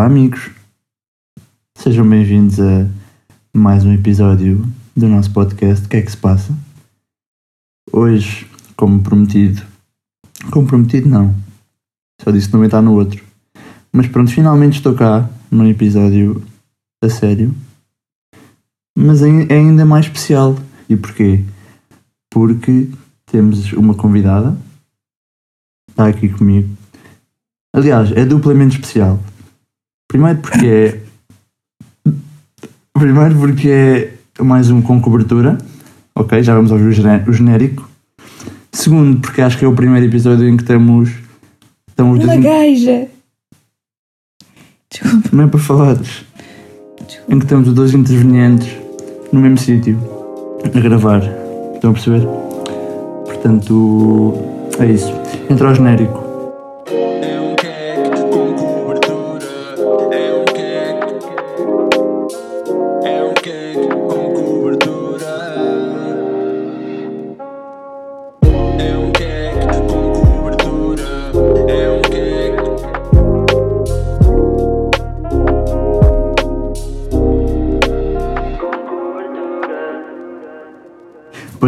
Olá, amigos. Sejam bem-vindos a mais um episódio do nosso podcast. O que é que se passa? Hoje, como prometido, como prometido, não. Só disse que não no outro. Mas pronto, finalmente estou cá num episódio a sério. Mas é ainda mais especial. E porquê? Porque temos uma convidada. Está aqui comigo. Aliás, é duplamente especial. Primeiro porque é. Primeiro porque é mais um com cobertura. Ok, já vamos ouvir o gené- o genérico. Segundo, porque acho que é o primeiro episódio em que temos. Estamos os Uma dois. gaja! Desculpa, Não é para falares. desculpa. Em que estamos os dois intervenientes no mesmo sítio a gravar. Estão a perceber? Portanto, é isso. Entra ao genérico.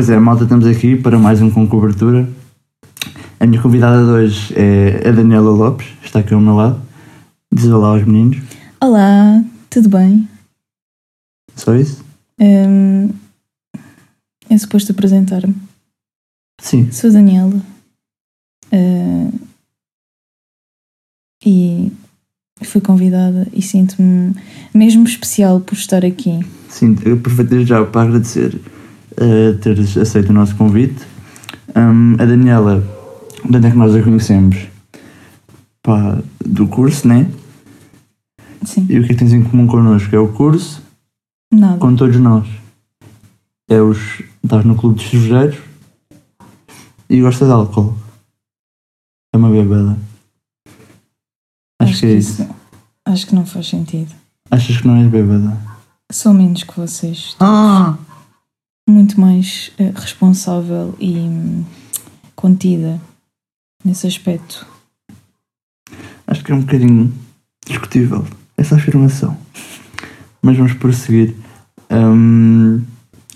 Pois é, malta, estamos aqui para mais um com cobertura. A minha convidada de hoje é a Daniela Lopes, está aqui ao meu lado. Diz olá aos meninos. Olá, tudo bem? Só isso? Hum, é suposto apresentar-me. Sim. Sou a Daniela. Ah, e fui convidada e sinto-me mesmo especial por estar aqui. Sim, eu desde já para agradecer teres aceito o nosso convite. Hum, a Daniela, de onde é que nós a conhecemos? Pá, do curso, né? Sim, E o que é que tens em comum connosco? É o curso nada. com todos nós. É os. Estás no clube de cervejeiros e gosta de álcool. É uma bebida. Acho, que é isso. Acho que não faz sentido. Achas que não és bêbada? Sou menos que vocês. Ah! Muito mais eh, responsável e hum, contida nesse aspecto. Acho que é um bocadinho discutível essa afirmação. Mas vamos prosseguir. Hum,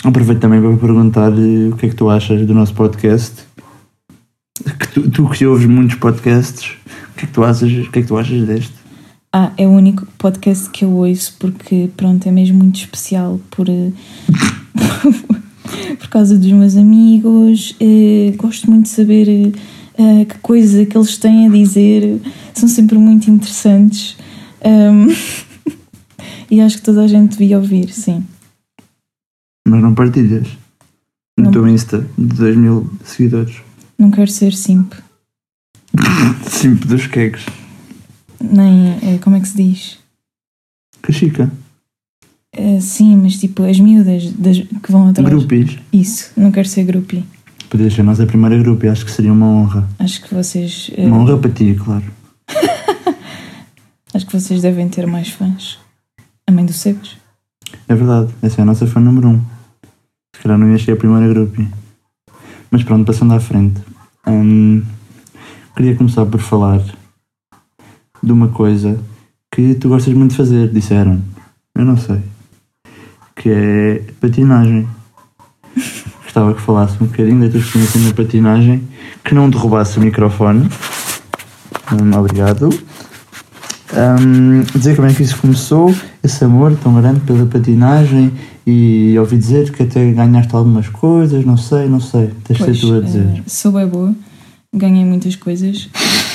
aproveito também para perguntar eh, o que é que tu achas do nosso podcast. Que tu, tu que ouves muitos podcasts, o que é que tu achas, o que é que tu achas deste? Ah, é o único podcast que eu ouço porque, pronto, é mesmo muito especial por, eh, por causa dos meus amigos. eh, gosto muito de saber eh, que coisa que eles têm a dizer. São sempre muito interessantes. E acho que toda a gente devia ouvir, sim. Mas não partilhas. No Não. teu Insta de 2 mil seguidores. Não quero ser simp, Simp dos queques. nem. eh, como é que se diz? Cachica. Eh, sim, mas tipo, as miúdas das, que vão atrás. Grupis. Isso, não quero ser grupi. Podias ser a nossa primeira grupo e acho que seria uma honra. Acho que vocês. eh, Uma honra para ti, claro. Acho que vocês devem ter mais fãs. A mãe do Sebes? É verdade, essa é a nossa fã número um. Se calhar não ia ser a primeira grupo. Mas pronto, passando à frente. Hum, queria começar por falar de uma coisa que tu gostas muito de fazer, disseram. Eu não sei. Que é patinagem. Gostava que falasse um bocadinho da tua experiência na patinagem, que não derrubasse o microfone. Hum, obrigado. Hum, dizer como é que isso começou, esse amor tão grande pela patinagem e ouvi dizer que até ganhaste algumas coisas, não sei, não sei, tens de ser tu a dizer. eh, sou bem boa, ganhei muitas coisas.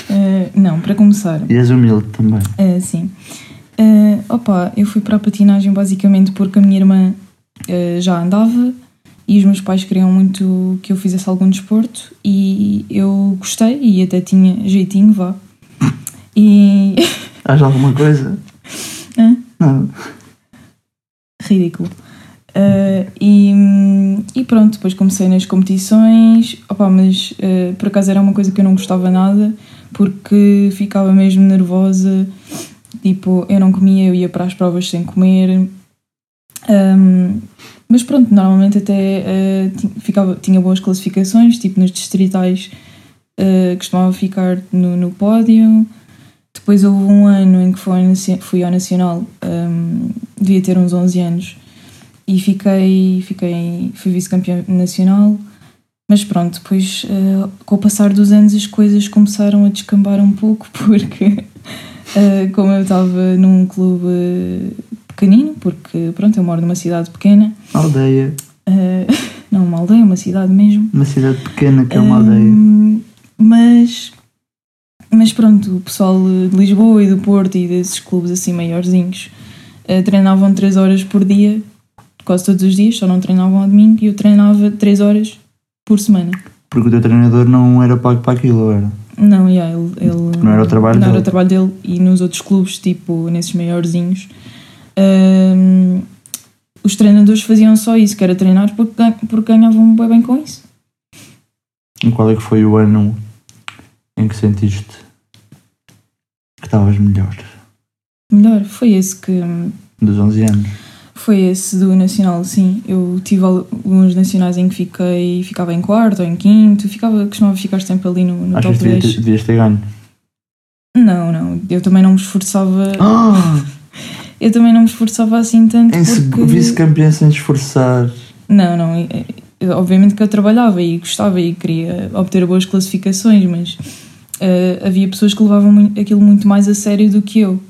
Eh, não, para começar, E és humilde também. eh, sim. Eh, opa, eu fui para a patinagem basicamente porque a minha irmã eh, já andava e os meus pais queriam muito que eu fizesse algum desporto e eu gostei e até tinha jeitinho, vá. E. Há já alguma coisa? Hã? Não. ridículo. Uh, e, e pronto, depois comecei nas competições, opa, mas uh, por acaso era uma coisa que eu não gostava nada, porque ficava mesmo nervosa, tipo, eu não comia, eu ia para as provas sem comer. Um, mas pronto, normalmente até uh, ficava, tinha boas classificações, tipo nos distritais uh, costumava ficar no, no pódio. Depois houve um ano em que foi, fui ao Nacional, hum, devia ter uns 11 anos, e fiquei, fiquei fui vice-campeã nacional. Mas pronto, depois eh, com o passar dos anos as coisas começaram a descambar um pouco, porque eh, como eu estava num clube pequenino, porque pronto, eu moro numa cidade pequena, Aldeia. eh, não uma aldeia, uma cidade mesmo. Uma cidade pequena que é uma aldeia. Hum, mas, mas pronto, o pessoal de Lisboa e do Porto e desses clubes assim maiorzinhos eh, treinavam 3 horas por dia, quase todos os dias, só não treinavam ao domingo e eu treinava 3 horas por semana. Porque o teu treinador não era pago para aquilo, era? Não, yeah, ele, ele- Não era o trabalho não era dele. o trabalho dele e nos outros clubes, tipo nesses maiorzinhos, hum, os treinadores faziam só isso, que era treinar porque, porque ganhavam bem, bem com isso. E qual é que foi o ano em que sentiste que estavas melhor? Melhor, foi esse que. Dos 11 anos. Foi esse do Nacional, sim. Eu tive alguns nacionais em que fiquei, ficava em quarto ou em quinto, ficava, costumava ficar sempre ali no, no Achas top que devias 10. ter, devias ter ganho? Não, não, eu também não me esforçava, Ah! eu também não me esforçava assim tanto Em porque... vice-campeã sem esforçar. Não, não, eh, eh, obviamente que eu trabalhava e gostava e queria obter boas classificações, mas eh, havia pessoas que levavam aquilo muito mais a sério do que eu.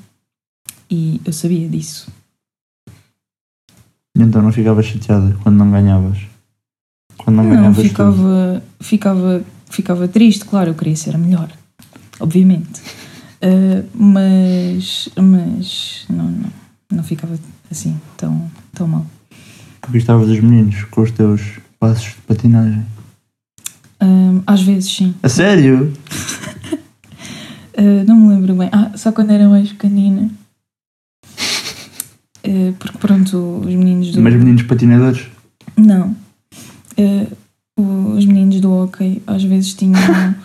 E eu sabia disso. Então não ficavas chateada quando não ganhavas? Quando não, Não, ganhavas tudo? ficava, ficava, ficava triste, claro, eu queria ser a melhor, obviamente. Uh, mas mas não, não, não ficava assim tão, tão mal. Porque estavas dos meninos com os teus passos de patinagem. Um, às vezes sim. A sério? Uh, não me lembro bem. Ah, só quando era mais pequenina. Uh, porque pronto, os meninos do. Mas meninos patinadores? Não. Uh, os meninos do hockey às vezes tinham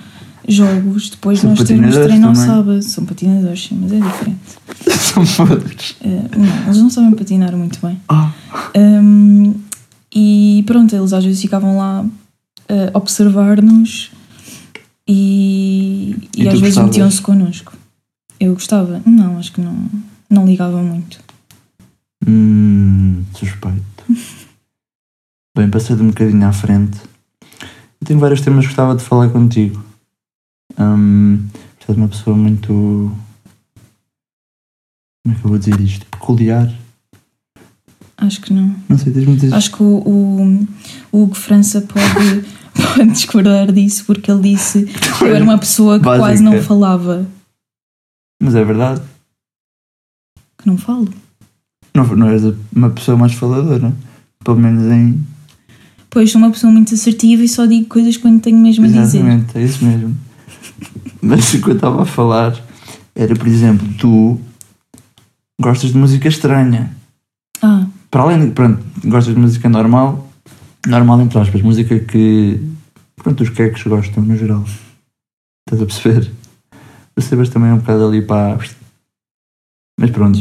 jogos depois de São nós patinadores treino ao sábado. São patinadores, sim, mas é diferente. São podres. Uh, não, eles não sabem patinar muito bem. Ah, Um, e pronto, eles às vezes ficavam lá a observar-nos e, e, E às vezes metiam-se connosco. Eu gostava? Não, acho que não, não ligava muito. Hum, suspeito. Bem, passando um bocadinho à frente. Eu tenho vários temas que gostava de falar contigo. Tu és uma pessoa muito. Como é que eu vou dizer isto? Peculiar. Acho que não. Não sei, tens muitas. Acho que o, o, o Hugo França pode, pode discordar disso porque ele disse que eu era uma pessoa que Básica. quase não falava. Mas é verdade. Que não falo. Não, não és uma pessoa mais faladora. Pelo menos em. Pois sou uma pessoa muito assertiva e só digo coisas quando tenho mesmo a dizer. Exatamente, é isso mesmo. Mas o que eu estava a falar era, por exemplo, tu gostas de música estranha. Ah, Para além de, pronto, gostas de música normal, normal entre aspas, música que, pronto, os queques gostam no geral. Estás a perceber? Percebas também um bocado ali para. Mas pronto.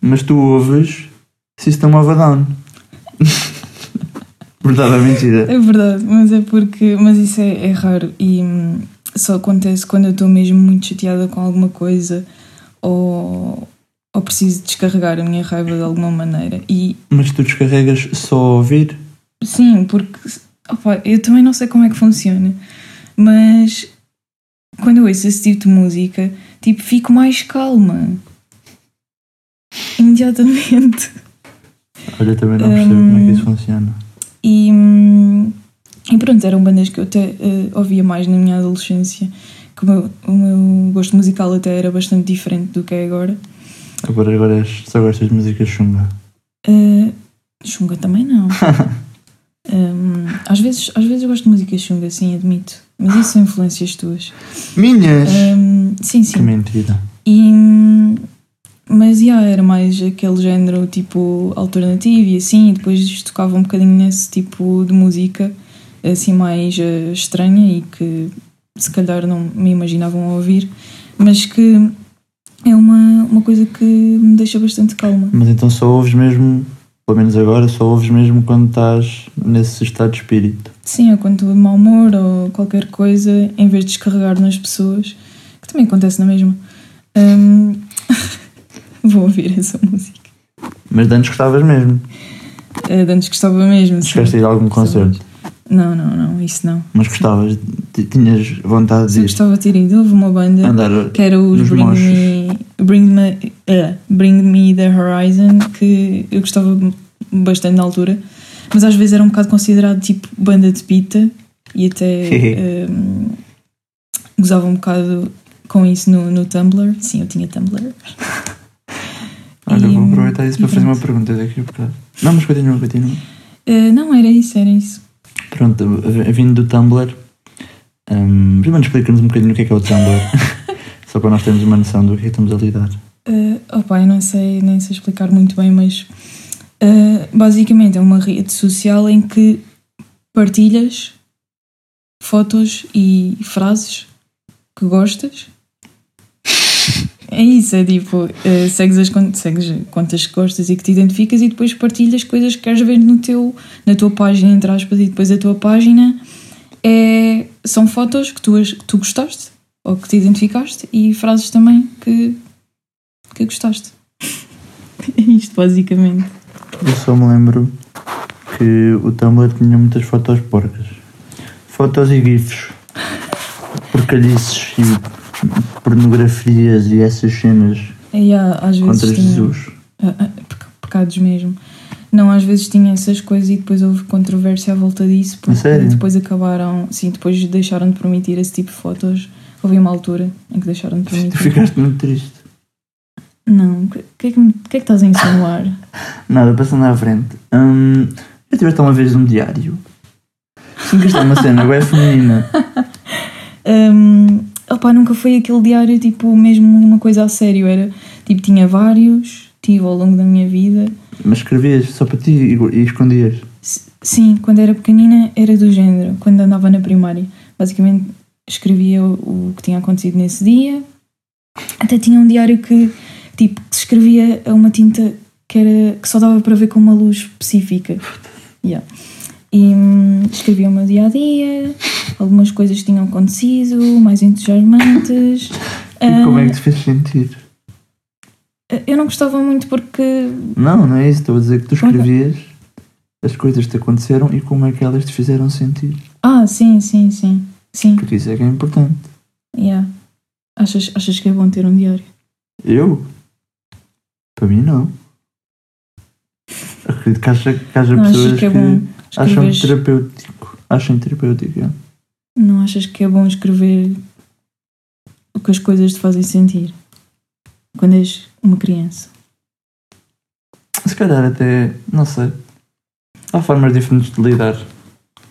Mas tu ouves System of a Down. Verdade ou mentira? É verdade, mas é porque. Mas isso é, é raro e hum, só acontece quando eu estou mesmo muito chateada com alguma coisa ou, ou preciso descarregar a minha raiva de alguma maneira. E Mas tu descarregas só a ouvir? sim, porque opa, eu também não sei como é que funciona, mas quando eu ouço esse tipo de música, tipo, fico mais calma. Imediatamente. Olha, também não percebo como é que isso funciona. E, hum, e pronto, eram bandas que eu até eh, ouvia mais na minha adolescência, que o meu, o meu gosto musical até era bastante diferente do que é agora. Agora, agora és- só gostas de música chunga. Eh, chunga também não. Hum, às, vezes, às vezes eu gosto de música chunga, sim, admito. Mas isso são influências tuas. Minhas! Hum, sim, Que sim. mentira. E, hum, mas yeah, era mais aquele género tipo alternativo e assim, e depois tocava um bocadinho nesse tipo de música assim mais eh, estranha e que se calhar não me imaginavam a ouvir, mas que é uma, uma coisa que me deixa bastante calma. Mas então só ouves mesmo, pelo menos agora, só ouves mesmo quando estás nesse estado de espírito. Sim, ou quando estou de mau humor ou qualquer coisa, em vez de descarregar nas pessoas, que também acontece na mesma, Hum, Vou ouvir essa música. Mas de antes gostavas mesmo. Uh, de antes gostava mesmo. sim. Chegaste a ir a algum concerto. Não, não, não, isso não. Mas gostavas, tinhas vontade de ir gostava de ter ido, houve uma banda andar. que era os Bring. Me, Bring, Me, eh, Bring Me the Horizon, que eu gostava bastante na altura, mas às vezes era um bocado considerado tipo banda de pita e até um, gozava um bocado com isso no, no Tumblr. Sim, eu tinha Tumblr. Olha, E- vou aproveitar isso para fazer uma pronto. pergunta daqui a bocado. Não, mas continua, continua. Eh, não, era isso, era isso. Pronto, a- vindo do Tumblr, hum, primeiro explica-nos um bocadinho o que é que é o Tumblr. Só para nós termos uma noção do que é que estamos a lidar. Uh, opa, eu não sei, nem sei explicar muito bem, mas uh, basicamente é uma rede social em que partilhas fotos e frases que gostas. É isso, é tipo, uh, segues, as, segues contas que gostas e que te identificas e depois partilhas coisas que queres ver no teu, na tua página, entre aspas, e depois a tua página é, são fotos que tu, que tu gostaste ou que te identificaste e frases também que, que gostaste. É isto, basicamente. Eu só me lembro que o Tumblr tinha muitas fotos porcas. Fotos e gifs. Porcalhices e pornografias e essas cenas E há, às vezes contra tinha, Jesus. Ah, ah, peca- pecados mesmo. Não, às vezes tinha essas coisas e depois houve controvérsia à volta disso, porque depois acabaram, sim, depois deixaram de permitir esse tipo de fotos. Houve uma altura em que deixaram de Tu permitir. ficaste muito triste. Não, o que, que, é que, é que estás a insinuar? Nada, passando à frente. Hum, já tiveste uma vez um diário? Sim, que isto é uma cena, é feminina. Hum, opá, nunca foi aquele diário tipo mesmo uma coisa a sério. Era tipo, tinha vários, tive ao longo da minha vida. Mas escrevias só para ti e, e escondias. Sim, quando era pequenina era do género, quando andava na primária. Basicamente escrevia o, o que tinha acontecido nesse dia. Até tinha um diário que tipo que se escrevia a uma tinta que, era, que só dava para ver com uma luz específica. Yeah. E hum, escrevia o meu dia a dia, algumas coisas que tinham acontecido, mais entusiasmantes. E como é que Ah, te fez sentir? eu não gostava muito porque Não, não é isso. Estou a dizer que tu escrevias as coisas que te aconteceram e como é que elas te fizeram sentir. Ah, sim, sim, sim. Sim, Porque isso é que é importante. yeah. Achas, achas que é bom ter um diário? Eu? Para mim, não. Acredito que haja, que haja Não pessoas que é que, bom acham terapêutico. Acham terapêutico, é. Não achas que é bom escrever o que as coisas te fazem sentir quando és uma criança? Se calhar até, não sei. Há formas diferentes de lidar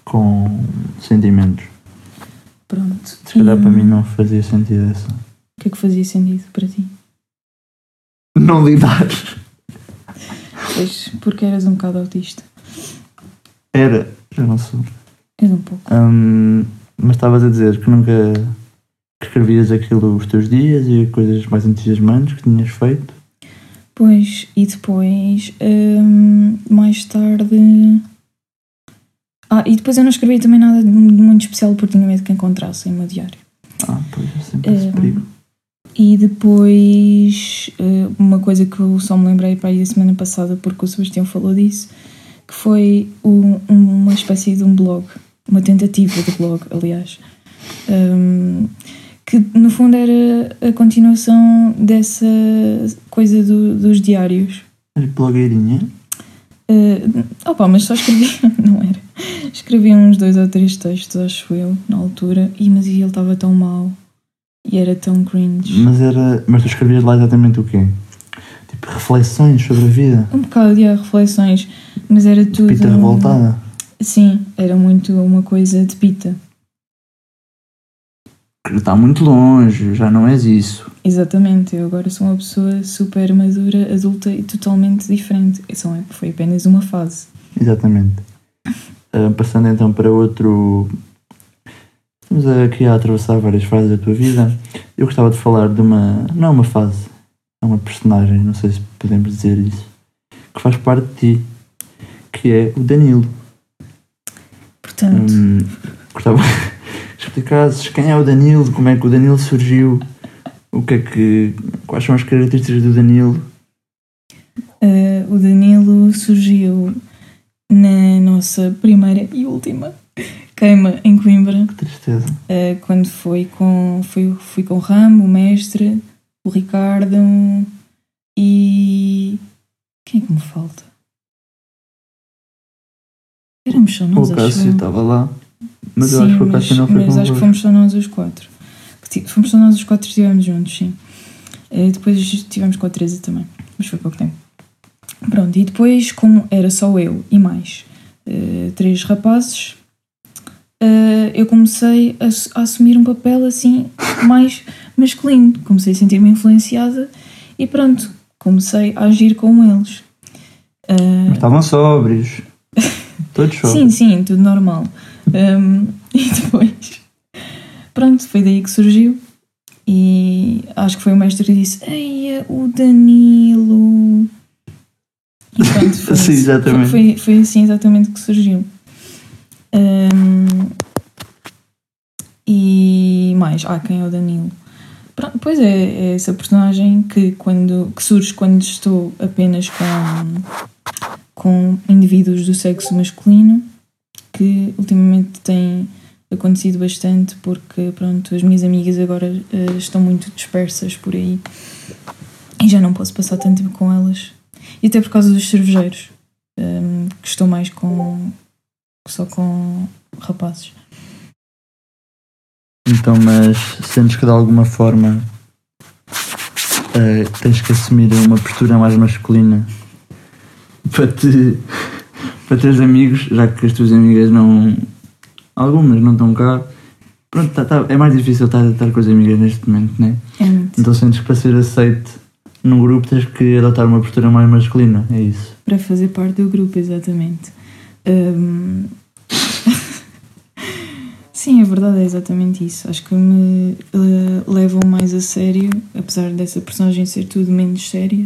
com sentimentos. Pronto. Se calhar E, para mim não fazia sentido essa. O que é que fazia sentido para ti? Não lidar. Pois, porque eras um bocado autista. Era, já não sou. És um pouco. Hum, mas estavas a dizer que nunca que escrevias aquilo os teus dias e coisas mais entusiasmantes que tinhas feito. Pois, e depois, hum, mais tarde. Ah, e depois eu não escrevia também nada de muito especial porque tinha medo que encontrassem o meu diário. Ah, pois é sempre esse Hum, perigo. E depois, eh, uma coisa que eu só me lembrei para aí a semana passada, porque o Sebastião falou disso, que foi um- uma espécie de um blog, uma tentativa de blog, aliás, Hum, que no fundo era a continuação dessa coisa do- dos diários. És blogueirinha? Uh, opa, mas só escrevi, não era. Escrevi uns dois ou três textos, acho eu, na altura, e mas ele estava tão mau e era tão cringe. Mas era. Mas tu escrevias lá exatamente o quê? Tipo, reflexões sobre a vida. Um bocado de reflexões, mas era tudo. Pita revoltada. Sim, era muito uma coisa de pita. Que Está muito longe, já não és isso. Exatamente, eu agora sou uma pessoa super madura, adulta e totalmente diferente. Só é- foi apenas uma fase. Exatamente. Ah, passando então para outro. Estamos aqui a atravessar várias fases da tua vida. Eu gostava de falar de uma. Não é uma fase, é uma personagem, não sei se podemos dizer isso, que faz parte de ti, que é o Danilo. Portanto, Hum, gostava que explicasses quem é o Danilo, como é que o Danilo surgiu o que é que. Quais são as características do Danilo? Uh, o Danilo surgiu na nossa primeira e última queima em Coimbra, Que tristeza. uh, quando foi com, fui, fui com o Ramo, o mestre, o Ricardo e. Quem é que me falta? Éramos só O nós, acho Cássio eu. estava lá. Mas eu Sim, acho que o Cássio não foi mas acho que fomos só nós os quatro. Fomos só nós os quatro que estivemos juntos, sim. Eh, depois estivemos com a Teresa também, mas foi pouco tempo. Pronto, e depois, como era só eu e mais eh, três rapazes, eh, eu comecei a, a assumir um papel assim mais masculino. Comecei a sentir-me influenciada e pronto, comecei a agir como eles. Eh, Mas estavam sóbrios. Todos Sim, sim, tudo normal. Um, e depois, pronto, foi daí que surgiu. E acho que foi o mestre que disse: Ei, o Danilo. E pronto, foi, Sim, exatamente. Foi, foi assim exatamente que surgiu. Um, e mais, ah, quem é o Danilo? Pronto, pois é, é essa personagem que, quando, que surge quando estou apenas com, com indivíduos do sexo masculino, que ultimamente tem acontecido bastante porque pronto, as minhas amigas agora eh, estão muito dispersas por aí e já não posso passar tanto tempo com elas. E até por causa dos cervejeiros, ehm, que estou mais com só com rapazes. Então, mas sentes que de alguma forma eh, tens que assumir uma postura mais masculina para te para teres amigos, já que as tuas amigas não. Algumas não estão cá. Pronto, tá- tá- é mais difícil estar, estar com as amigas neste momento, né? É muito. Então sentes que para ser aceite num grupo tens que adotar uma postura mais masculina, é isso. Para fazer parte do grupo, exatamente. Hum, Sim, a verdade é exatamente isso. Acho que me eh, levam mais a sério, apesar dessa personagem ser tudo menos séria.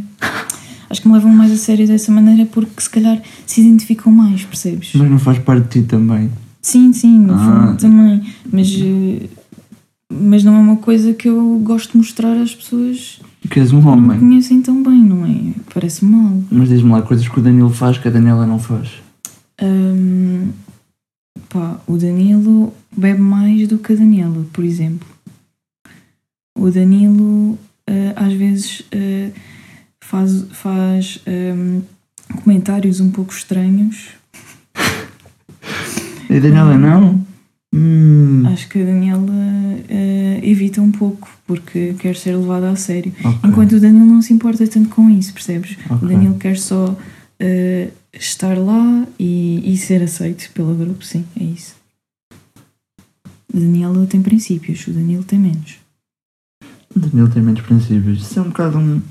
Acho que me levam mais a sério dessa maneira porque se calhar se identificam mais, percebes? Mas não faz parte de ti também. Sim, sim, no Ah. fundo também. Mas, eh, mas não é uma coisa que eu gosto de mostrar às pessoas Que és um não me homem. conhecem tão bem, não é? Parece mal. Mas diz-me lá coisas que o Danilo faz que a Daniela não faz. Hum, pá, o Danilo bebe mais do que a Daniela, por exemplo. O Danilo eh, às vezes eh, faz, faz hum, comentários um pouco estranhos. E a Daniela não? Hum, Acho que a Daniela eh, evita um pouco porque quer ser levada a sério. ok, Enquanto o Danilo não se importa tanto com isso, percebes? O ok. Danilo quer só eh, estar lá e, e ser aceito pelo grupo, sim, é isso. A Daniela tem princípios, o Danilo tem menos. O Danilo tem menos princípios. Isso é um bocado um.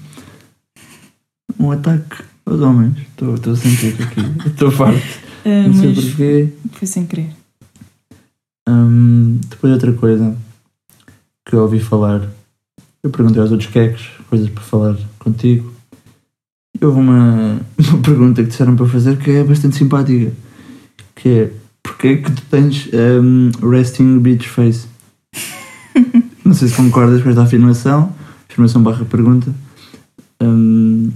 Um ataque aos homens. Estou estou a sentir aqui. Estou farto. Ah, Não sei porquê. foi sem querer. Hum, depois outra coisa que eu ouvi falar. Eu perguntei aos outros queques coisas para falar contigo. E houve uma, uma pergunta que disseram para fazer que é bastante simpática. Que é porque é que tu tens hum, resting beach face? Não sei se concordas com esta afirmação. Afirmação barra pergunta. Hum,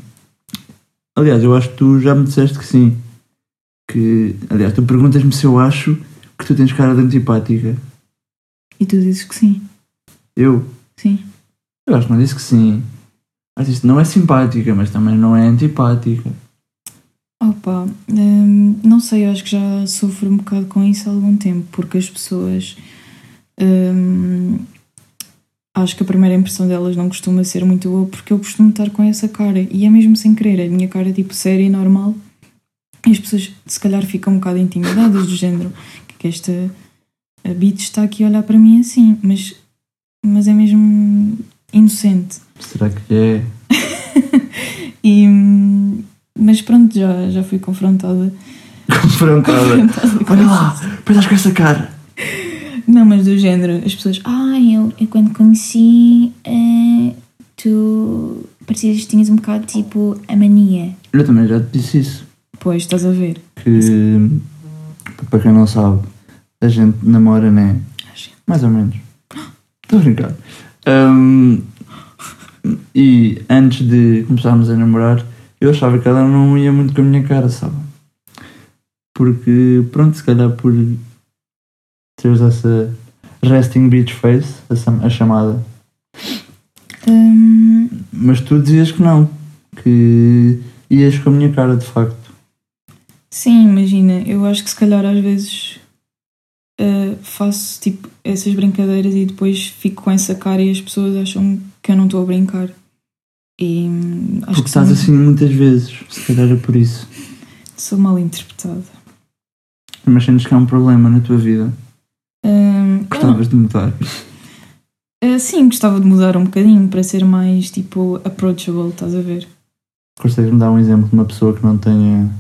aliás, eu acho que tu já me disseste que sim. Que, aliás, tu perguntas-me se eu acho que tu tens cara de antipática. E tu dizes que sim, Eu? sim. Eu acho que não disse que sim. Acho que isto não é simpática, mas também não é antipática. Opa, hum, não sei, eu acho que já sofro um bocado com isso há algum tempo, porque as pessoas. hum, acho que a primeira impressão delas não costuma ser muito boa, porque eu costumo estar com essa cara, e é mesmo sem querer, a minha cara tipo séria e normal, e as pessoas se calhar ficam um bocado intimidadas, do género, que esta a Beat está aqui a olhar para mim assim, mas, mas é mesmo inocente. Será que é? E, mas pronto, já, já fui confrontada. Confrontada. confrontada Olha lá, depois estás com essa cara. Não, mas do género, as pessoas, ah, eu, eu quando conheci, eh, tu parecias que tinhas um bocado tipo a mania. Eu também já te disse isso. Pois, estás a ver. Que, para quem não sabe, a gente namora, né? A gente. Mais ou menos. Estou a brincar. Hum, E antes de começarmos a namorar, eu achava que ela não ia muito com a minha cara, sabe? Porque, pronto, se calhar por teres essa resting beach face, essa, a chamada. Hum, Mas tu dizias que não, que ias com a minha cara, de facto. sim, imagina, eu acho que se calhar às vezes uh, faço tipo essas brincadeiras e depois fico com essa cara e as pessoas acham que eu não estou a brincar. E hum, acho Porque que estás assim muitas vezes, se calhar é por isso. sou mal interpretada. Mas sentes que há um problema na tua vida. Gostavas de mudar. Uh, sim, gostava de mudar um bocadinho para ser mais tipo approachable, estás a ver? Consegues-me dar um exemplo de uma pessoa que não tenha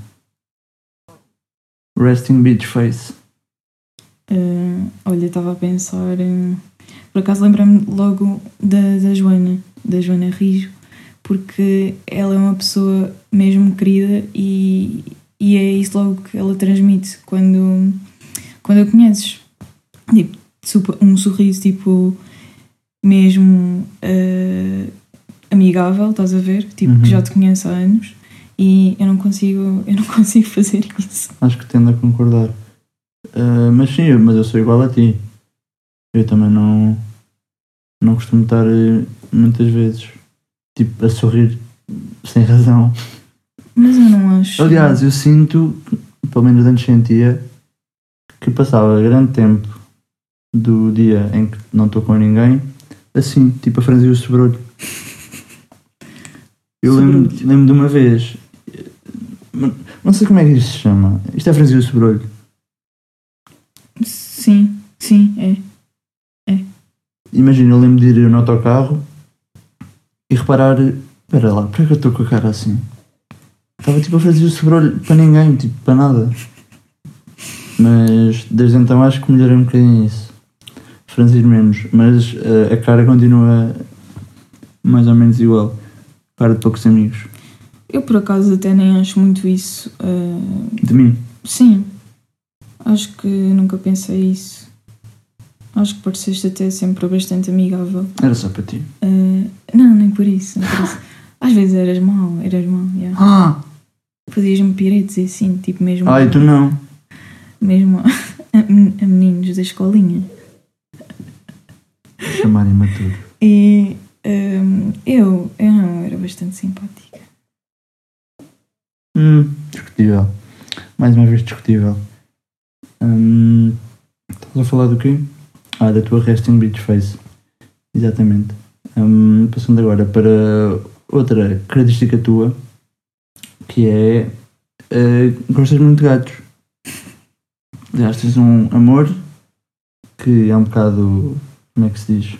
resting beach face? Uh, olha, estava a pensar. em- Por acaso lembrei-me logo da, da Joana, da Joana Rijo, porque ela é uma pessoa mesmo querida e, e é isso logo que ela transmite quando, quando a conheces. Tipo, super- um sorriso tipo mesmo uh, amigável, estás a ver? Tipo, Uhum. que já te conhece há anos e eu não consigo, eu não consigo fazer isso. Acho que tendo a concordar. Ah, mas sim, mas eu sou igual a ti. Eu também não, não costumo estar eh, muitas vezes tipo a sorrir sem razão. Mas eu não acho. Aliás, eu sinto, pelo menos antes sentia, que passava grande tempo do dia em que não estou com ninguém, assim, tipo a franzir o sobrolho. Eu lembro, lembro de uma vez, não sei como é que isto se chama, isto é franzir o sobrolho. Sim, sim, é. Imagina, eu lembro de ir no autocarro e reparar, espera lá, porquê é que eu estou com a cara assim? Estava tipo a fazer o sobrolho para ninguém, tipo, para nada. Mas desde então acho que melhorei um bocadinho isso. Franzir menos, mas eh, a cara continua mais ou menos igual. Cara de poucos amigos. Eu por acaso até nem acho muito isso. ah, De mim. sim, acho que nunca pensei isso. Acho que pareceste até sempre bastante amigável. Era só para ti. Ah, não, nem por isso, nem por isso. Às vezes eras mau, eras mau, yeah. Ah! Fazias-me piretes e assim, tipo mesmo. Ai, tu não. Mesmo a, a meninos da escolinha. Chamar imaturo. E ah, eu, eu não, era bastante simpática. Hum, discutível. Mais uma vez discutível. Hum, estás a falar do quê? Ah, da tua resting beach face. Exatamente. Hum, passando agora para outra característica tua, que é eh, gostas muito de gatos. Tens um amor que é um bocado. Como é que se diz?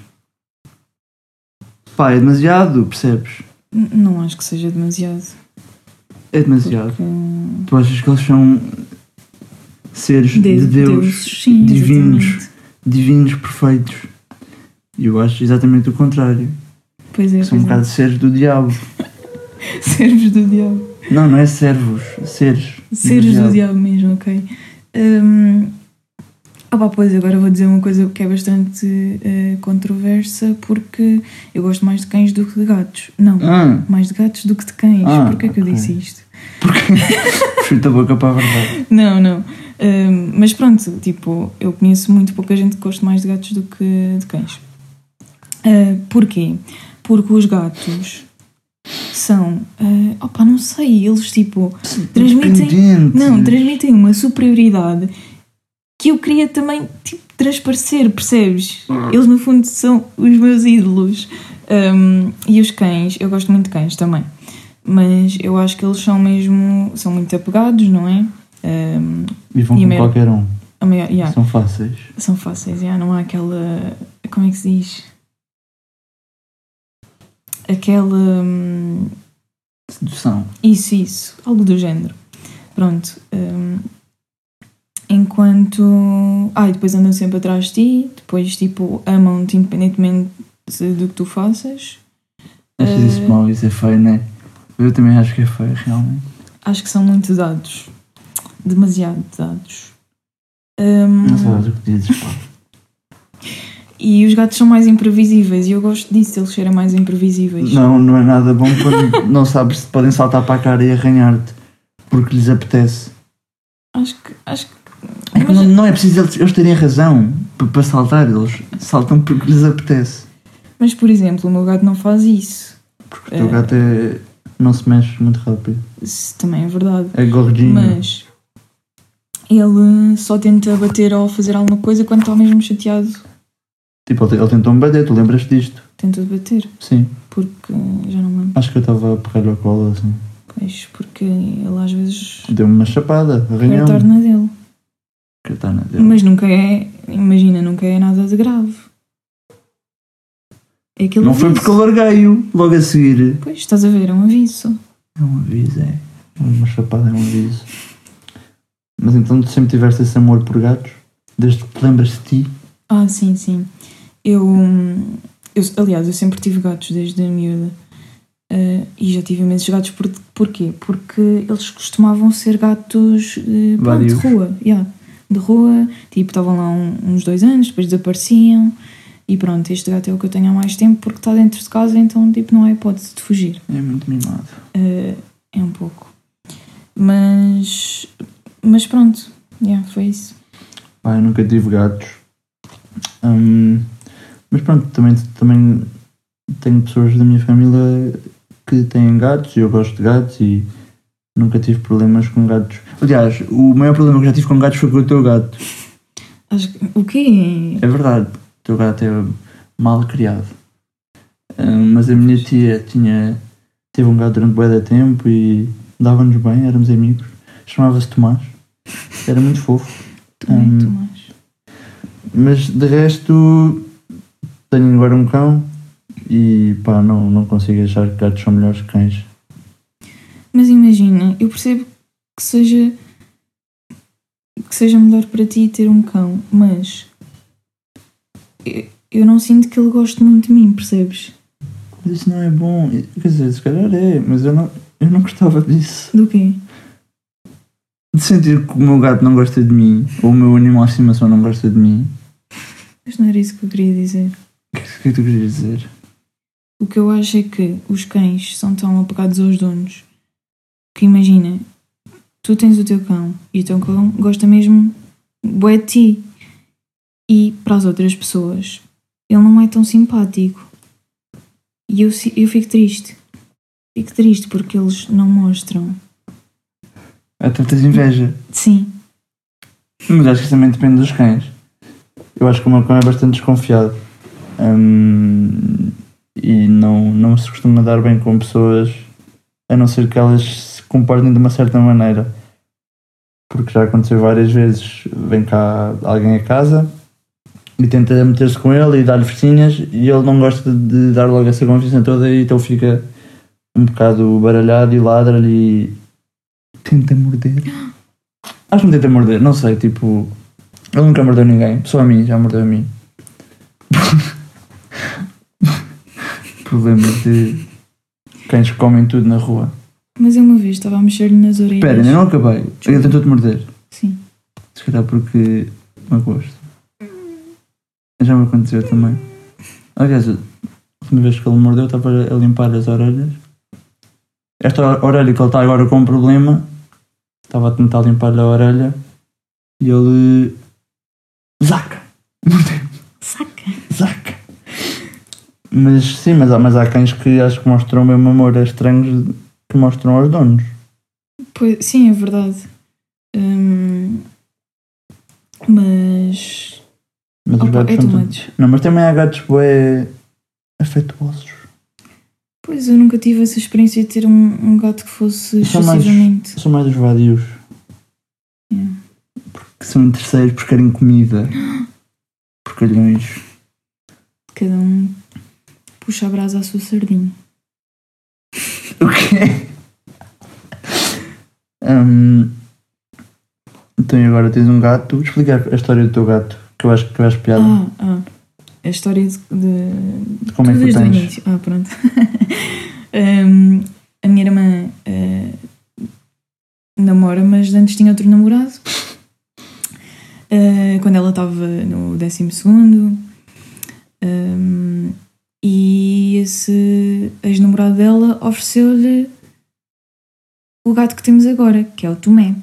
Pá, é demasiado, percebes? N- Não acho que seja demasiado. É demasiado. porque- Tu achas que eles são seres de, De- Deus, deuses, sim, divinos, exatamente. divinos perfeitos? E eu acho exatamente o contrário. Pois é, são um pois bocado seres do diabo. é. Servos do diabo. Não, não é servos, seres. Seres do diabo. diabo mesmo, ok. Hum, ah pá, pois agora vou dizer uma coisa que é bastante eh, controversa porque eu gosto mais de cães do que de gatos. Não, Ah, mais de gatos do que de cães. Ah, Porquê que eu disse isto? chuta a boca para a verdade. Não, não. Hum, mas pronto, tipo, eu conheço muito pouca gente que gosta mais de gatos do que de cães. Ah, porquê? Porque os gatos são. ah, opá, não sei, eles tipo. Transmitem-. Não, transmitem uma superioridade que eu queria também tipo, transparecer, percebes? Eles no fundo são os meus ídolos. Um, e os cães, eu gosto muito de cães também. Mas eu acho que eles são mesmo. são muito apegados, não é? Um, E vão E com mesmo- qualquer um. maior- yeah, São fáceis. são fáceis, yeah, não há aquela. como é que se diz? Aquela. hum, Sedução. Isso, isso, algo do género. Pronto. hum, enquanto. Ah, e depois andam sempre atrás de ti, depois, tipo, amam-te independentemente do que tu faças. Achas isso Eh, mau, isso é feio, não é? Eu também acho que é feio, realmente. Acho que são muito dados. Demasiado dados. Hum, Não sabes o que dizes, pá. E os gatos são mais imprevisíveis e eu gosto disso, eles serem mais imprevisíveis. Não, não é nada bom quando não sabes se podem saltar para a cara e arranhar-te porque lhes apetece. Acho que. Acho que É que mas- não, não é preciso eles, eles terem razão para, saltar, eles saltam porque lhes apetece. mas, por exemplo, o meu gato não faz isso. Porque o teu gato é, não se mexe muito rápido. Isso também é verdade. É gordinho. Mas ele só tenta bater ou fazer alguma coisa quando está mesmo chateado. Tipo, ele, ele tentou-me bater, tu lembras disto? Tenta bater, Sim. porque já não lembro. Acho que eu estava a pegar a cola assim. Pois, porque ele às vezes Deu-me uma chapada, é a torna dele. Katana dele. Mas nunca é, imagina, nunca é nada de grave. É aquele Não foi aviso. porque eu larguei-o logo a seguir. Pois, estás a ver, é um aviso. É um aviso, é. Uma chapada é um aviso. Mas então tu sempre tiveste esse amor por gatos? Desde que te lembras de ti? Ah, sim, sim. Eu, hum, eu aliás, eu sempre tive gatos desde a miúda. Ah, e já tive imensos gatos. Por, porquê? Porque eles costumavam ser gatos eh, pronto, de rua. yeah, de rua. Tipo, estavam lá um- uns dois anos, depois desapareciam. E pronto, este gato é o que eu tenho há mais tempo porque está dentro de casa, então tipo, não há hipótese de fugir. É muito mimado. Uh, é um pouco. Mas. Mas pronto. Yeah, foi isso. Pá, eu nunca tive gatos. Hum, mas pronto, também, também tenho pessoas da minha família que têm gatos e eu gosto de gatos e nunca tive problemas com gatos. Aliás, o maior problema que já tive com gatos foi com o teu gato. Acho que, o quê? É verdade, o teu gato é mal criado. Hum, mas a minha tia tinha, teve um gato durante bué de tempo e dava-nos bem, éramos amigos. Chamava-se Tomás. Era muito fofo. Também, Hum. Tomás. Mas de resto tenho agora um cão e pá, não, não consigo achar que gatos são melhores que cães. Mas imagina, eu percebo que seja. que seja melhor para ti ter um cão, mas. eu- Eu não sinto que ele goste muito de mim, percebes? Isso não é bom. Quer dizer, se calhar é, mas eu não, eu não gostava disso. Do quê? De sentir que o meu gato não gosta de mim, ou o meu animal de estimação não gosta de mim. Mas não era isso que eu queria dizer. O que, o que é que tu querias dizer? O que eu acho é que os cães são tão apegados aos donos que imagina, tu tens o teu cão e o teu cão gosta mesmo bué de ti. E para as outras pessoas, ele não é tão simpático. E eu, eu fico triste. Fico triste porque eles não mostram. Até tens inveja. Sim, Mas acho que também depende dos cães. Eu acho que o meu cão é bastante desconfiado. Hum, e não, não se costuma dar bem com pessoas, a não ser que elas comportem de uma certa maneira. Porque já aconteceu várias vezes. Vem cá alguém a casa e tenta meter-se com ele e dar-lhe festinhas e ele não gosta de dar logo essa confiança toda e então fica um bocado baralhado e ladra-lhe e tenta morder. Acho que me tenta morder, não sei, tipo. Ele nunca mordeu ninguém, só a mim, já mordeu a mim. Problema de cães que comem tudo na rua. Mas eu uma vez estava a mexer-lhe nas orelhas. Espera, ainda não acabei. Ele tentou-te morder. Sim. Se calhar porque não gosto. Já me aconteceu também. Aliás, a última vez que ele mordeu, eu estava a limpar as orelhas. Esta orelha que ele está agora com um problema, estava a tentar limpar-lhe a orelha e ele. Zaca! Mordeu! Saca! Zaca! Mas sim, mas há, mas há cães que acho que mostram o mesmo amor a estranhos que mostram aos donos. Pois, sim, é verdade. Hum, mas. Mas Opa, é são much. Não, mas também há gatos bué afetuosos. Pois eu nunca tive essa experiência de ter um, um gato que fosse São mais- excessivamente. São mais os vadios. Yeah. Que são interesseiros por querem comida. Porcalhões. Cada um puxa a brasa à sua sardinha. O quê? Hum, então agora tens um gato. Explica a história do teu gato. Que eu acho que eu acho piada. Ah, ah. A história de. de de como é que tu tens. início. Ah, pronto. Hum, a minha irmã eh, namora, mas antes tinha outro namorado. Eh, quando ela estava no décimo segundo. Um, e esse ex-namorado dela ofereceu-lhe o gato que temos agora, que é o Tomé.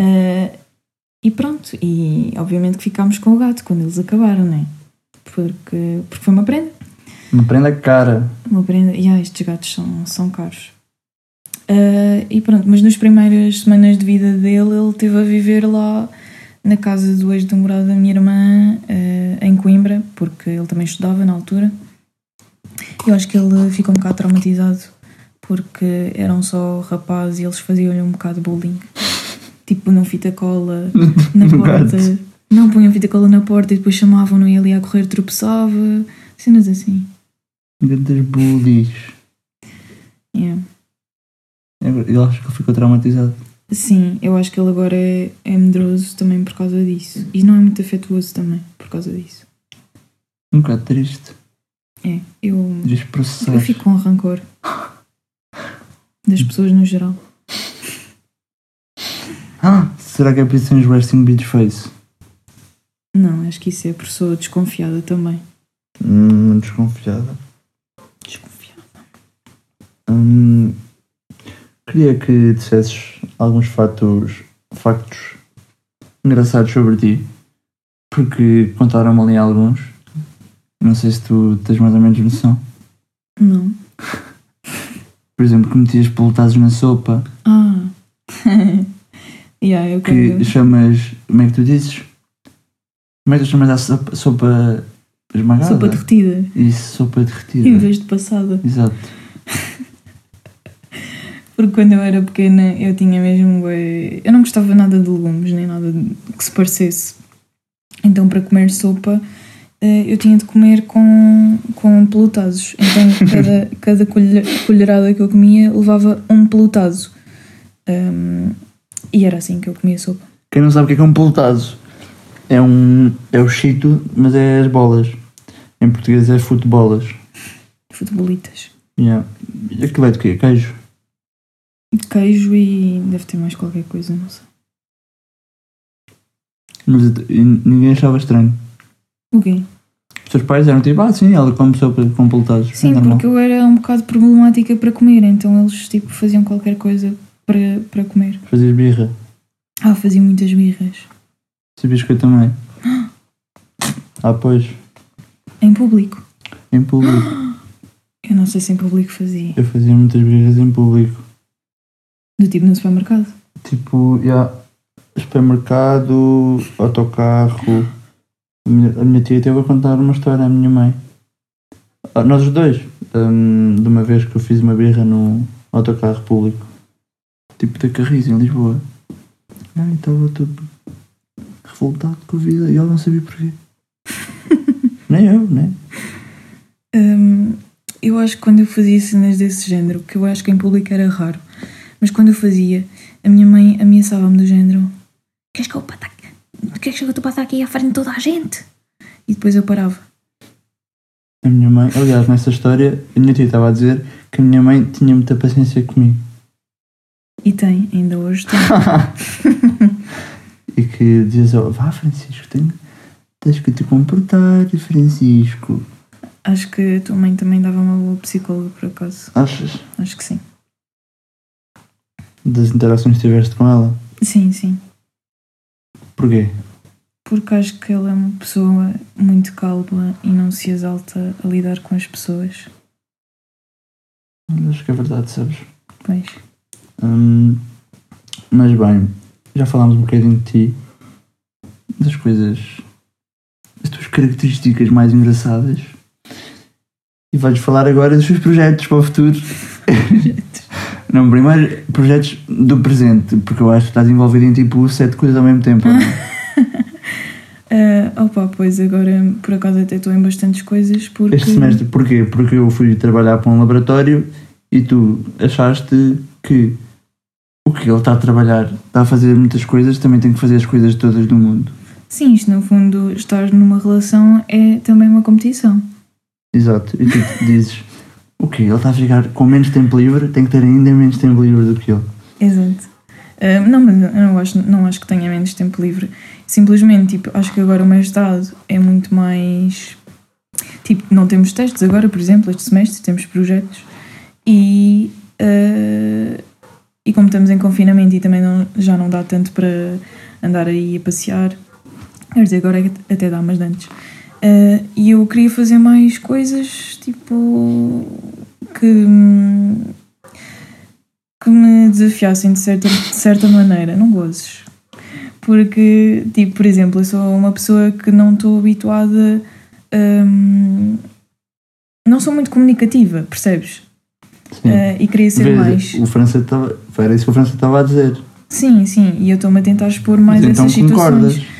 Uh, e pronto, e obviamente que ficámos com o gato quando eles acabaram, não é? Porque, porque foi uma prenda. Uma prenda cara. Uma prenda. E ah, estes gatos são, são caros. Uh, e pronto, mas nas primeiras semanas de vida dele, ele esteve a viver lá na casa do ex-namorado da minha irmã, uh, em Coimbra, porque ele também estudava na altura. Eu acho que ele ficou um bocado traumatizado porque eram só rapazes e eles faziam-lhe um bocado de bullying. Tipo, não fita cola na porta. Não punham fita cola na porta e depois chamavam-no e ele ia a correr, tropeçava. Cenas assim. Grandes bullies. Yeah. Ele acho que ele ficou traumatizado. Sim, eu acho que ele agora é, é medroso também por causa disso. E não é muito afetuoso também por causa disso. Um bocado triste. É, eu, eu fico com rancor das pessoas no geral. Ah, será que é por isso que resting bitch face? Não, acho que isso é pessoa desconfiada também. Hum, desconfiada. Desconfiada. Hum, queria que dissesses alguns fatos, factos engraçados sobre ti. Porque contaram-me ali alguns. Não sei se tu tens mais ou menos noção. Não. Por exemplo, que metias pelotazos na sopa. Ah. yeah, eu Que quando... chamas. Como é que tu dizes? Como é que tu chamas a sopa, sopa esmagada? Sopa derretida. Isso, sopa derretida. Em vez de passada. Exato. Porque quando eu era pequena eu tinha mesmo. Eu não gostava nada de legumes, nem nada que se parecesse. Então para comer sopa eu tinha de comer com, com pelotazos. Então cada, cada colher- colherada que eu comia levava um pelotazo. Ahm, e era assim que eu comia sopa. Quem não sabe o que é, que é um pelotado? É um. É o chito, mas é as bolas. Em português é futebolas. Futebolitas. Yeah. Aquilo é de quê? Queijo? Queijo e deve ter mais qualquer coisa, não sei. Mas ninguém achava estranho. O quê? Os teus pais eram tipo, ah sim, ela come sopa com pelotazos. Sim, é porque eu era um bocado problemática para comer, então eles tipo faziam qualquer coisa para, para comer. Fazias birra. Ah, faziam muitas birras. Sabias que eu também. Ah, pois. Em público. Em público. Eu não sei se em público fazia. Eu fazia muitas birras em público. Do tipo no supermercado. Tipo, yeah, supermercado, autocarro. A minha, tia teve a contar uma história à minha mãe. Ah, Nós os dois. hum, de uma vez que eu fiz uma birra no autocarro público. Tipo da Carris, em Lisboa. Ai, estava todo revoltado com a vida e ela não sabia porquê. Nem eu, né? Hum, eu acho que quando eu fazia cenas desse género, que eu acho que em público era raro, mas quando eu fazia, a minha mãe ameaçava-me do género: Queres que eu pata Queres que eu te passe aqui à frente de toda a gente? E depois eu parava. A minha mãe, aliás, nessa história, a minha tia estava a dizer que a minha mãe tinha muita paciência comigo. E tem, ainda hoje tem. e que dizes, oh, vá Francisco, tenho, tens que te comportar, Francisco. acho que a tua mãe também dava uma boa psicóloga, por acaso. Achas? Acho que sim. Das interações que tiveste com ela? Sim, sim. Porquê? Porque acho que ela é uma pessoa muito calma e não se exalta a lidar com as pessoas. Acho que é verdade, sabes? Pois. Hum, mas bem, já falámos um bocadinho de ti, das coisas, das tuas características mais engraçadas. E vais falar agora dos teus projetos para o futuro. Não, primeiro projetos do presente, porque eu acho que estás envolvido em tipo sete coisas ao mesmo tempo. não? Ah, opa, pois agora por acaso até estou em bastantes coisas porque. Este semestre, porquê? Porque eu fui trabalhar para um laboratório e tu achaste que o que ele está a trabalhar, está a fazer muitas coisas, também tem que fazer as coisas todas do mundo. Sim, isto no fundo, estar numa relação é também uma competição. Exato. E tu dizes, o quê? Ele está a ficar com menos tempo livre, tem que ter ainda menos tempo livre do que ele. Exato. Ah, não, mas eu não acho, não acho que tenha menos tempo livre. Simplesmente, tipo, acho que agora o mestrado é muito mais Tipo, não temos testes agora, por exemplo, este semestre temos projetos e, eh, e como estamos em confinamento e também não- já não dá tanto para andar aí a passear, quer dizer, agora é até dá, mas antes. Eh, e eu queria fazer mais coisas tipo que, que me desafiassem de certa, de certa maneira, não gozes. Porque, tipo, por exemplo, eu sou uma pessoa que não estou habituada. hum, não sou muito comunicativa, percebes? Eh, e queria ser mais. O França. Era isso que o França estava a dizer. Sim, sim, e eu estou-me a tentar expor mais Mas então essas situações. concordas?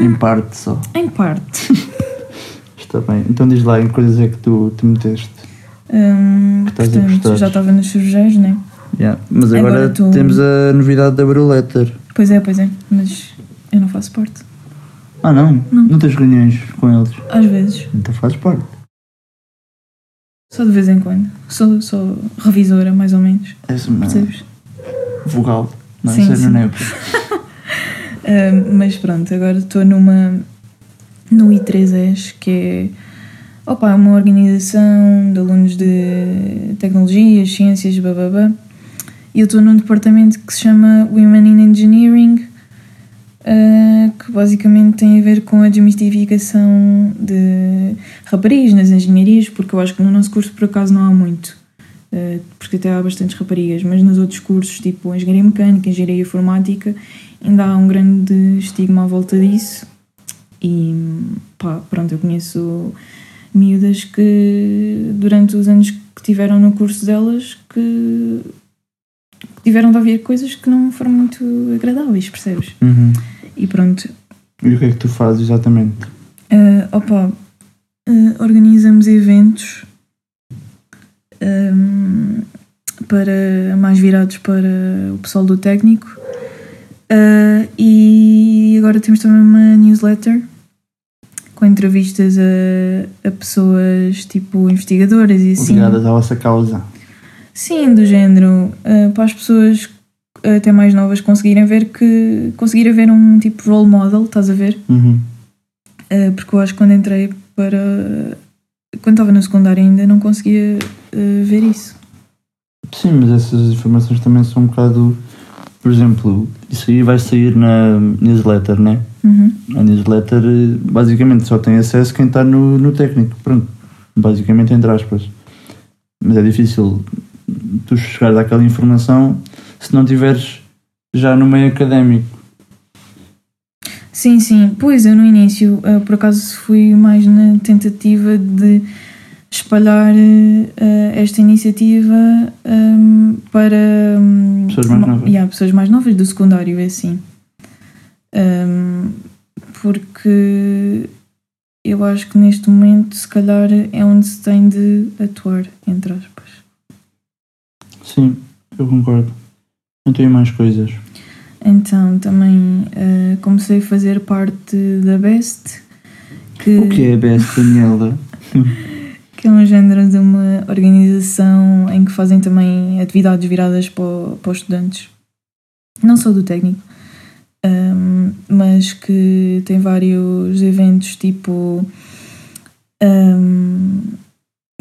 Em parte só. Em parte. Está bem. Então diz lá em que coisas é que tu te meteste. Hum, Que estás a portanto, gostar. já estava nos cervejeiros, né? Yeah. Mas agora, Agora tu- temos a novidade da Bruletter. Pois é, pois é, mas eu não faço parte. Ah não? Não. tens reuniões com eles? Às vezes, Então fazes parte. só de vez em quando. Sou, sou revisora, mais ou menos, És uma percebes? vogal. Não, Sim, isso é sim. no NEP. Mas pronto, agora estou numa. no I3S, que é. Opa, uma organização de alunos de tecnologias, ciências, bababá. E eu estou num departamento que se chama Women in Engineering, ah, que basicamente tem a ver com a desmistificação de raparigas nas engenharias, porque eu acho que no nosso curso por acaso não há muito. Ah, porque até há bastantes raparigas, mas nos outros cursos, tipo engenharia mecânica, engenharia informática, ainda há um grande estigma à volta disso. E pá, pronto, eu conheço miúdas que durante os anos que tiveram no curso delas que que tiveram de ouvir coisas que não foram muito agradáveis, percebes? Uhum. E pronto, E o que é que tu fazes exatamente? Uh, opa, uh, organizamos eventos um, para mais virados para o pessoal do técnico Uh, e agora temos também uma newsletter com entrevistas a, a pessoas tipo investigadoras e assim. Ligadas à vossa causa. Sim, do género, uh, para as pessoas até mais novas conseguirem ver que conseguirem ver um tipo role model, estás a ver? Uhum. Uh, porque eu acho que quando entrei para. Quando estava no secundário ainda não conseguia ver isso. Sim, mas essas informações também são um bocado. Por exemplo, isso aí vai sair na newsletter, né? Uhum. A newsletter eh, basicamente só tem acesso quem está no, no técnico. Pronto. Basicamente, entre aspas. Mas é difícil tu chegares àquela informação se não tiveres já no meio académico. Sim, sim. Pois eu no início, por acaso, fui mais na tentativa de espalhar uh, esta iniciativa um, para um, Pessoas mais novas. Yeah, pessoas mais novas do secundário, é assim. Um, porque eu acho que neste momento, se calhar, é onde se tem de atuar, entre aspas. Sim, eu concordo. Não tenho mais coisas. Então também uh, comecei a fazer parte da BEST, que, O que é a Best Daniela? que é um género de uma organização em que fazem também atividades viradas para, para os estudantes, não só do técnico, um, mas que tem vários eventos tipo. um,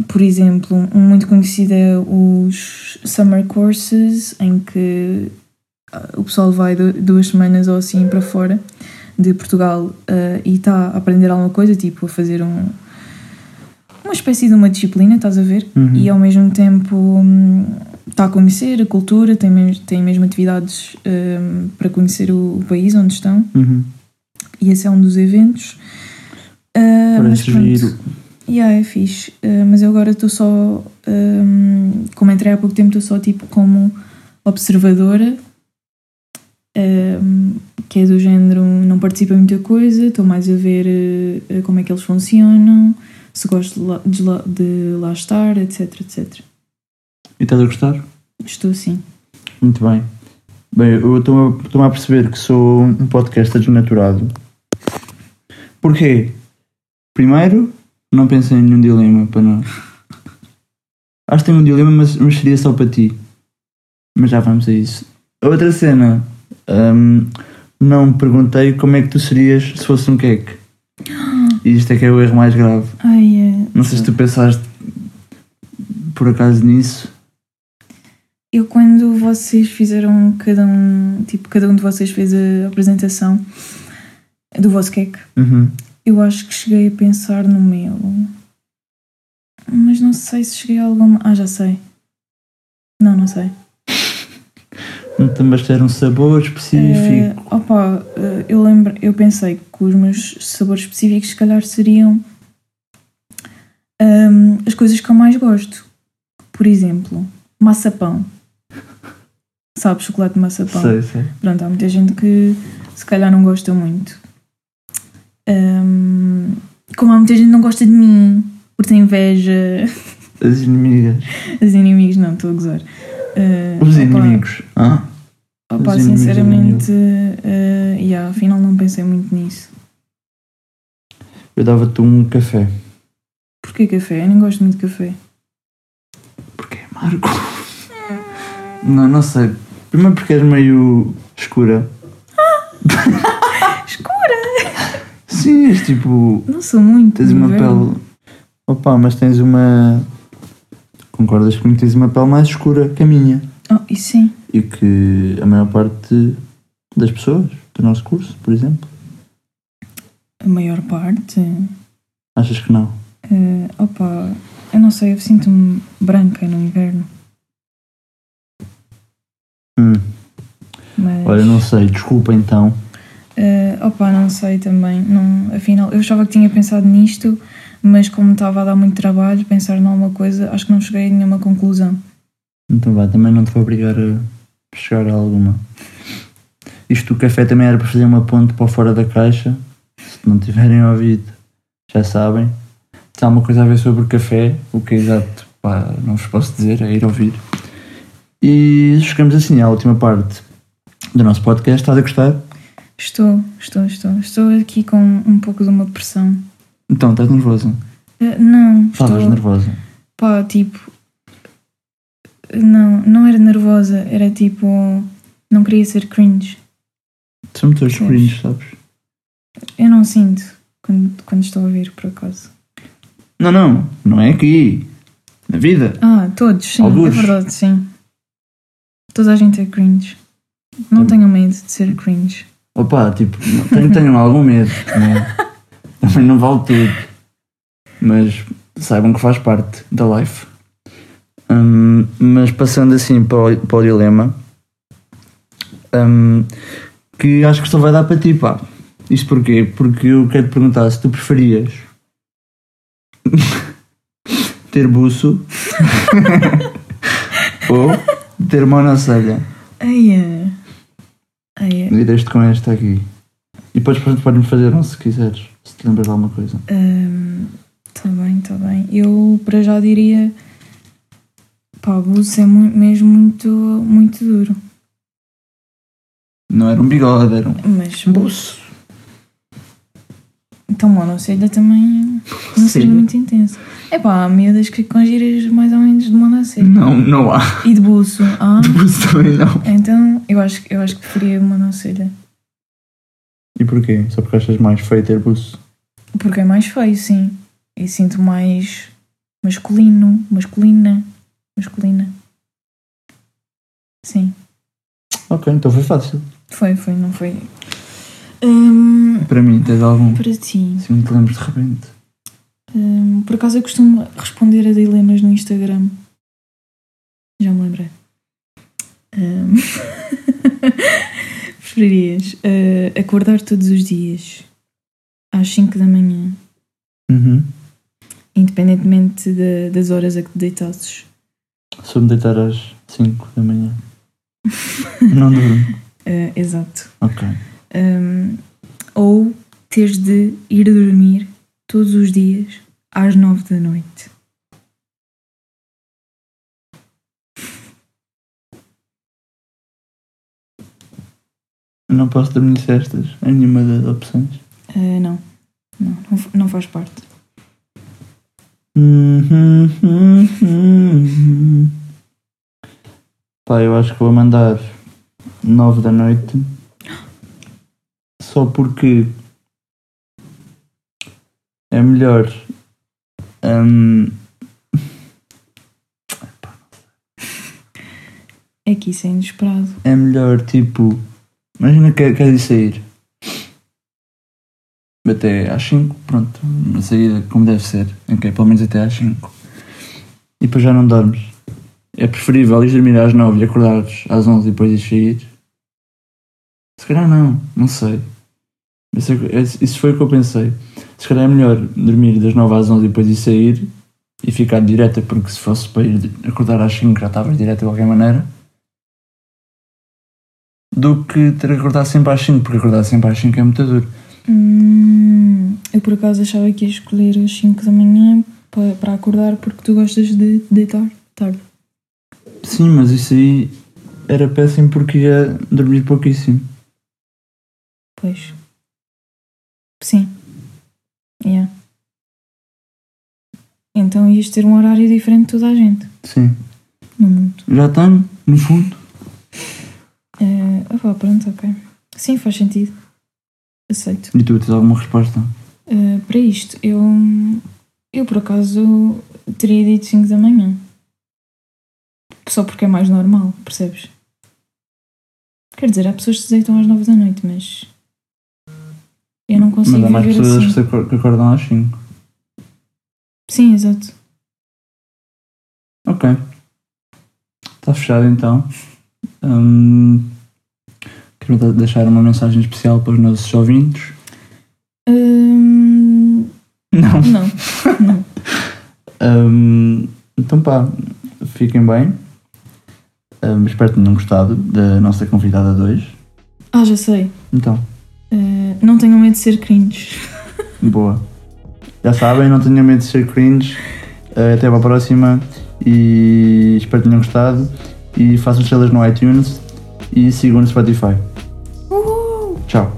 por exemplo, um muito conhecido é os Summer Courses, em que ah, o pessoal vai du- duas semanas ou assim para fora de Portugal ah, e está a aprender alguma coisa, tipo a fazer um, uma espécie de uma disciplina, estás a ver? Uhum. E ao mesmo tempo hum, está a conhecer a cultura, tem mesmo, tem mesmo atividades hum, para conhecer o, o país onde estão, Uhum. e esse é um dos eventos. Ah, mas Parece pronto. giro. Yeah, é fixe. Uh, mas eu agora estou só. um, como entrei há pouco tempo, estou só tipo como observadora. um, que é do género, não participa em muita coisa, estou mais a ver uh, uh, como é que eles funcionam, se gosto de lá, de lá- de lá estar, etc, etc. E estás a gostar? Estou sim. Muito bem. Bem, eu estou- estou-me a perceber que sou um podcast desnaturado. Porquê? Primeiro, não pensei em nenhum dilema para nós. Acho que tenho um dilema, mas, mas seria só para ti. Mas já vamos a isso. Outra cena, hum, não me perguntei como é que tu serias se fosse um cake. E isto é que é o erro mais grave. Ai, é. Não sei se tu pensaste por acaso nisso. Eu quando vocês fizeram cada um, tipo, cada um de vocês fez a apresentação do vosso cake, Uhum. eu acho que cheguei a pensar no meu. Mas não sei se cheguei a alguma. Ah, já sei. Não, não sei. Também ter um sabor específico. opa, eh, eu lembro, eu pensei que os meus sabores específicos se calhar seriam ahm, as coisas que eu mais gosto. Por exemplo, maçapão. Sabes, chocolate de maçapão. sei, sei. Pronto, há muita gente que se calhar não gosta muito. Ahm, como há muita gente que não gosta de mim, porque tem inveja. As inimigas. Os inimigos, não, estou a gozar. Ah, Os opa, inimigos. Ah, Opa, Os inimigos sinceramente, uh, yeah, afinal não pensei muito nisso. eu dava-te um café. Porquê café? Eu nem gosto muito de café. Porque é amargo. Não, não sei. Primeiro porque és meio escura. Escura! Sim, és tipo. Não sou muito. Tens uma pele. Opa, mas tens uma. Concordas comigo? Tens uma pele mais escura que a minha. Oh, isso sim. E que a maior parte das pessoas do nosso curso, por exemplo. A maior parte. Achas que não? uh, opa, eu não sei, eu sinto-me branca no inverno. Hum. Mas. Olha, não sei. Desculpa então. uh, opa, não sei também. Não, afinal, eu achava que tinha pensado nisto, mas como estava a dar muito trabalho, pensar alguma coisa, acho que não cheguei a nenhuma conclusão. Então vá, também não te vou obrigar a chegar a alguma. Isto do café também era para fazer uma ponte para o fora da caixa. Se não tiverem ouvido, já sabem. Se há alguma coisa a ver sobre café, o que é exato, pá, não vos posso dizer, é ir ouvir. E chegamos assim à última parte do nosso podcast. Estás a gostar? Estou, estou, estou. Estou aqui com um pouco de uma pressão. Então, estás nervosa? Uh, não, Estavas estou. nervosa. Pá, tipo. Não, não era nervosa, era tipo. Não queria ser cringe. São todos cringe, sabes? Eu não sinto quando, quando estou a ouvir, por acaso. Não, não, não é aqui. Na vida. Ah, todos, sim, Algures. é verdade, sim. Toda a gente é cringe. Não Tam- tenham medo de ser cringe. Opa, tipo, tenho, tenham algum medo, né? Também não vale tudo. Mas saibam que faz parte da life. Hum, mas passando assim para o, para o dilema, hum, que acho que só vai dar para ti, pá. Isto porquê? Porque eu quero te perguntar se tu preferias ter buço ou ter monocelha. Aia. Aia. E deixo-te com esta aqui. E depois podes-me fazer um se quiseres, se te lembras de alguma coisa. Está bem, está bem. Eu para já diria. Pá, o buço é mesmo muito, muito duro. Não era um bigode, era um Mas buço. Então, monocelha também não seja muito intenso. É pá, há miúdas que com giras mais ou menos de monocelha. Não, não há. E de buço. Ah, De buço também não. então eu acho, eu acho que preferia monocelha. E porquê? Só porque achas mais feio ter buço? Porque é mais feio, sim. E sinto mais masculino, masculina, masculina. Sim, Ok, então foi fácil. foi, foi, não foi. Hum, Para mim, tens algum? para ti, Se não te lembres de repente. hum, por acaso eu costumo responder a dilemas no Instagram. Já me lembrei. Hum, preferirias eh, acordar todos os dias às 5 da manhã, Uhum. independentemente da- das horas a que te deitasses? Se eu me deitar às 5 da manhã. não durmo. Eh, exato. Ok. Um, ou teres de ir dormir todos os dias às nove da noite. Não posso dormir cestas em nenhuma das opções. Uh, não, não, não, faz parte. Uhum, uhum, uhum. Pá, eu acho que vou mandar 9 da noite só porque é melhor. hum, É que isso é inesperado. é melhor tipo. Imagina que queres ir sair. Até às 5, pronto. Uma saída como deve ser. Ok, pelo menos até às 5. E depois já não dormes. É preferível ir dormir às 9 e acordares às 11 e depois ir sair. Se calhar não, não sei. Isso, é- isso foi o que eu pensei. Se calhar é melhor dormir das 9 às 11 e depois ir sair e ficar direta, porque se fosse para ir acordar às 5 já estavas direta de qualquer maneira do que ter que acordar sempre às 5, porque acordar sempre às 5 é muito duro. Hum, eu por acaso achava que ia escolher às 5 da manhã para, para acordar porque tu gostas de deitar tarde. Sim, mas isso aí era péssimo porque ia dormir pouquíssimo. Pois. Sim. Yeah. Então ias ter um horário diferente de toda a gente Sim. no mundo. Já tenho, no fundo. Eh, ah, pá, pronto, ok. Sim, faz sentido. Aceito. E tu tens alguma resposta? Eh, para isto, eu, eu por acaso teria dito 5 da manhã. Só porque é mais normal, percebes? Quer dizer, há pessoas que se deitam às 9 da noite, mas eu não consigo mas há mais pessoas assim. que acordam às 5. Sim, exato. Ok. Está fechado então. Hum, quero de- deixar uma mensagem especial para os nossos ouvintes. Hum, Não. não, não. Hum, então pá, fiquem bem. Hum, espero que tenham gostado da nossa convidada 2. Ah, já sei. Então, Eh, não tenham medo de ser cringe. boa. Já sabem, não tenham medo de ser cringe. Uh, até para a próxima e espero que tenham gostado. E façam estrelas no iTunes e sigam no Spotify. Uhul! Tchau.